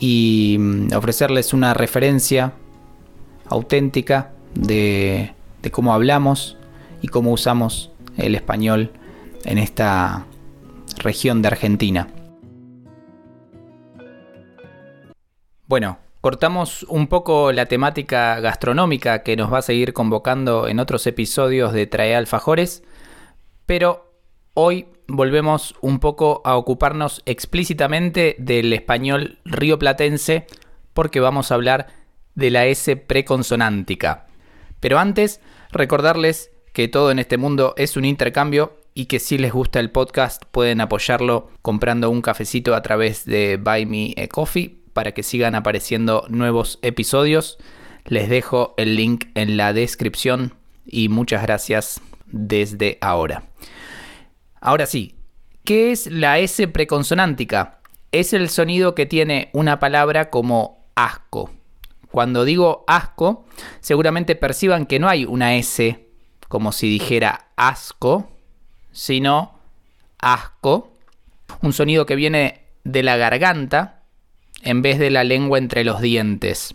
y mm, ofrecerles una referencia auténtica de, cómo hablamos y cómo usamos el español en esta región de Argentina. Bueno, cortamos un poco la temática gastronómica que nos va a seguir convocando en otros episodios de Trae Alfajores, pero hoy volvemos un poco a ocuparnos explícitamente del español rioplatense porque vamos a hablar de la S preconsonántica. Pero antes, recordarles que todo en este mundo es un intercambio y que si les gusta el podcast pueden apoyarlo comprando un cafecito a través de Buy Me a Coffee para que sigan apareciendo nuevos episodios. Les dejo el link en la descripción y muchas gracias desde ahora. Ahora sí, ¿qué es la S preconsonántica? Es el sonido que tiene una palabra como asco. Cuando digo asco, seguramente perciban que no hay una S como si dijera asco, sino asco, un sonido que viene de la garganta en vez de la lengua entre los dientes.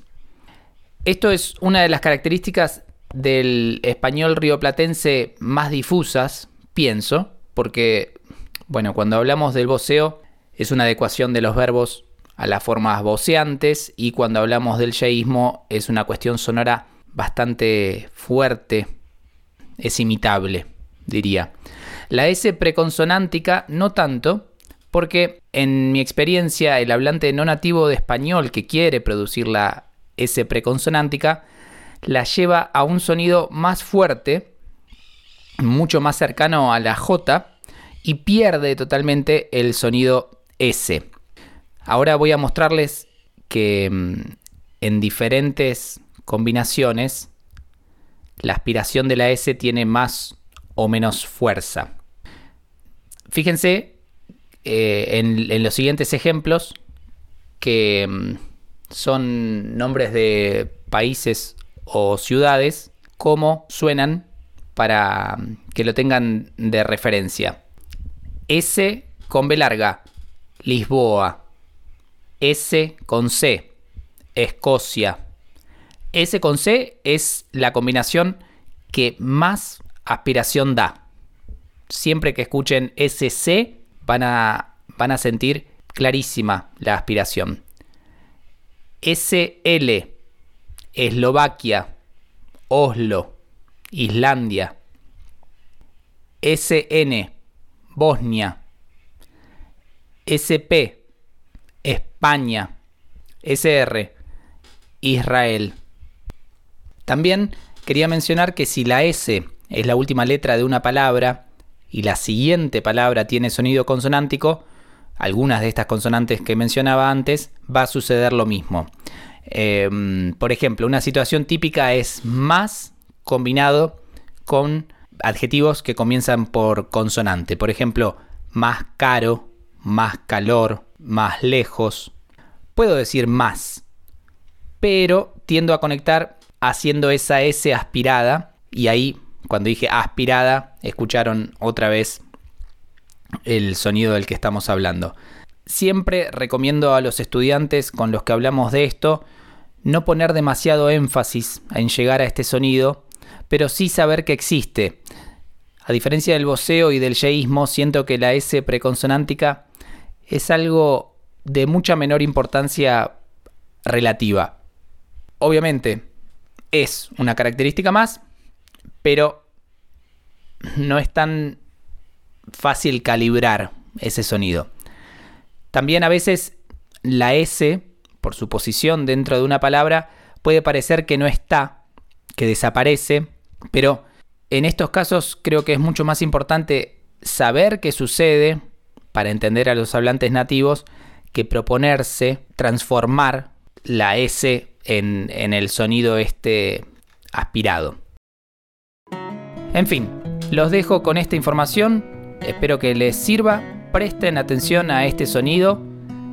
Esto es una de las características del español rioplatense más difusas, pienso, porque, bueno, cuando hablamos del voceo es una adecuación de los verbos a las formas voceantes y cuando hablamos del yeísmo es una cuestión sonora bastante fuerte, es imitable, diría. La S preconsonántica no tanto, porque en mi experiencia el hablante no nativo de español que quiere producir la S preconsonántica la lleva a un sonido más fuerte mucho más cercano a la J y pierde totalmente el sonido S. Ahora voy a mostrarles que mm, en diferentes combinaciones la aspiración de la S tiene más o menos fuerza. Fíjense eh, en, en, los siguientes ejemplos que mm, son nombres de países o ciudades, cómo suenan para que lo tengan de referencia. S con B larga, Lisboa. S con C, Escocia. S con C es la combinación que más aspiración da. Siempre que escuchen SC van a, van a sentir clarísima la aspiración. SL, Eslovaquia, Oslo. Islandia. SN, Bosnia. SP, España. SR, Israel. También quería mencionar que si la S es la última letra de una palabra y la siguiente palabra tiene sonido consonántico, algunas de estas consonantes que mencionaba antes, va a suceder lo mismo. Em, por ejemplo, una situación típica es más combinado con adjetivos que comienzan por consonante. Por ejemplo, más caro, más calor, más lejos. Puedo decir más, pero tiendo a conectar haciendo esa S aspirada y ahí cuando dije aspirada escucharon otra vez el sonido del que estamos hablando. Siempre recomiendo a los estudiantes con los que hablamos de esto no poner demasiado énfasis en llegar a este sonido pero sí saber que existe. A diferencia del voceo y del yeísmo, siento que la S preconsonántica es algo de mucha menor importancia relativa. Obviamente, es una característica más, pero no es tan fácil calibrar ese sonido. También a veces la S, por su posición dentro de una palabra, puede parecer que no está, que desaparece, pero en estos casos creo que es mucho más importante saber qué sucede para entender a los hablantes nativos que proponerse transformar la S en, el sonido este aspirado. En fin, los dejo con esta información, espero que les sirva, presten atención a este sonido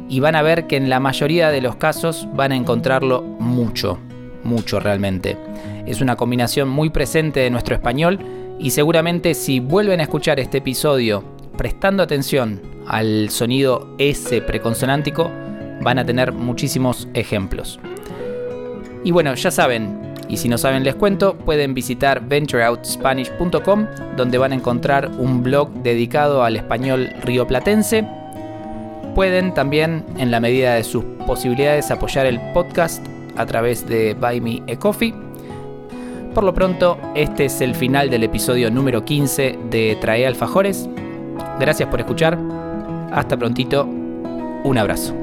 y van a ver que en la mayoría de los casos van a encontrarlo mucho, mucho realmente. Es una combinación muy presente de nuestro español y seguramente si vuelven a escuchar este episodio prestando atención al sonido S preconsonántico, van a tener muchísimos ejemplos. Y bueno, ya saben, y si no saben les cuento, pueden visitar ventureoutspanish.com donde van a encontrar un blog dedicado al español rioplatense. Pueden también, en la medida de sus posibilidades, apoyar el podcast a través de Buy Me a Coffee. Por lo pronto, este es el final del episodio número 15 de Trae Alfajores. Gracias por escuchar. Hasta prontito. Un abrazo.